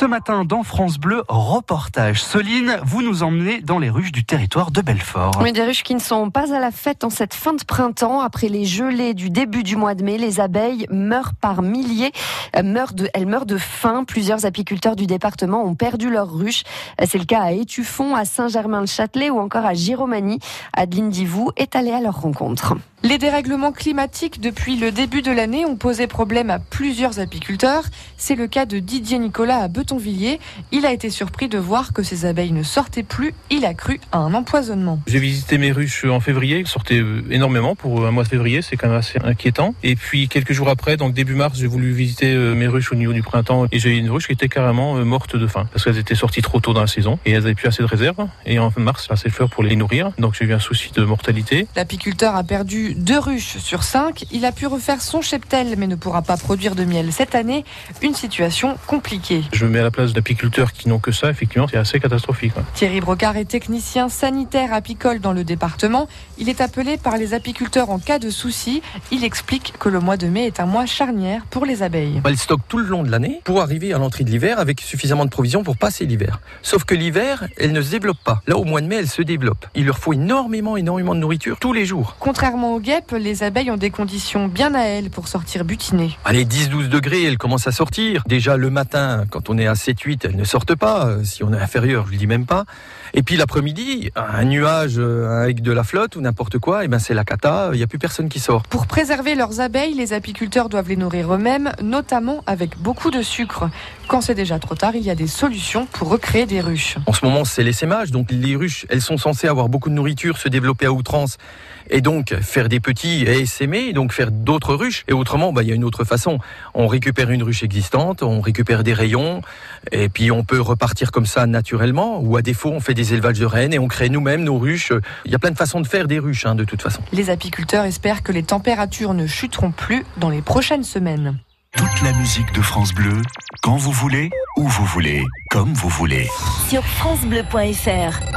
Ce matin, dans France Bleu, reportage. Soline, vous nous emmenez dans les ruches du territoire de Belfort. Oui, des ruches qui ne sont pas à la fête en cette fin de printemps. Après les gelées du début du mois de mai, les abeilles meurent par milliers. Elles meurent de, elles meurent de faim. Plusieurs apiculteurs du département ont perdu leurs ruches. C'est le cas à Étuffon, à Saint-Germain-le-Châtelet ou encore à Giromanie. Adeline Divou est allée à leur rencontre. Les dérèglements climatiques depuis le début de l'année ont posé problème à plusieurs apiculteurs. C'est le cas de Didier Nicolas à Betonvilliers. Il a été surpris de voir que ses abeilles ne sortaient plus. Il a cru à un empoisonnement. J'ai visité mes ruches en février, sortaient euh, énormément pour un mois de février, c'est quand même assez inquiétant. Et puis quelques jours après, donc début mars, j'ai voulu visiter euh, mes ruches au niveau du printemps et j'ai une ruche qui était carrément euh, morte de faim parce qu'elles étaient sorties trop tôt dans la saison et elles n'avaient plus assez de réserve. Et en mars, assez de fleurs pour les nourrir, donc j'ai eu un souci de mortalité. L'apiculteur a perdu deux ruches sur cinq. Il a pu refaire son cheptel, mais ne pourra pas produire de miel cette année. Une situation compliquée. Je me mets à la place d'apiculteurs qui n'ont que ça. Effectivement, c'est assez catastrophique. Thierry Brocard est technicien sanitaire apicole dans le département. Il est appelé par les apiculteurs en cas de souci. Il explique que le mois de mai est un mois charnière pour les abeilles. Elles stockent tout le long de l'année pour arriver à l'entrée de l'hiver avec suffisamment de provisions pour passer l'hiver. Sauf que l'hiver, elles ne se développent pas. Là, au mois de mai, elles se développent. Il leur faut énormément, énormément de nourriture tous les jours. Contrairement aux les abeilles ont des conditions bien à elles pour sortir butiner. Allez, 10-12 degrés, elles commencent à sortir. Déjà le matin, quand on est à 7-8, elles ne sortent pas. Euh, si on est inférieur, je ne le dis même pas. Et puis l'après-midi, un nuage euh, avec de la flotte ou n'importe quoi, et ben c'est la cata, il n'y a plus personne qui sort. Pour préserver leurs abeilles, les apiculteurs doivent les nourrir eux-mêmes, notamment avec beaucoup de sucre. Quand c'est déjà trop tard, il y a des solutions pour recréer des ruches. En ce moment, c'est l'essaimage. Donc les ruches, elles sont censées avoir beaucoup de nourriture, se développer à outrance et donc faire des petits et essaimer, donc faire d'autres ruches. Et autrement, bah, il y a une autre façon. On récupère une ruche existante, on récupère des rayons, et puis on peut repartir comme ça naturellement, ou à défaut, on fait des élevages de rennes et on crée nous-mêmes nos ruches. Il y a plein de façons de faire des ruches, hein, de toute façon. Les apiculteurs espèrent que les températures ne chuteront plus dans les prochaines semaines. Toute la musique de France Bleu, quand vous voulez, où vous voulez, comme vous voulez. Sur francebleu.fr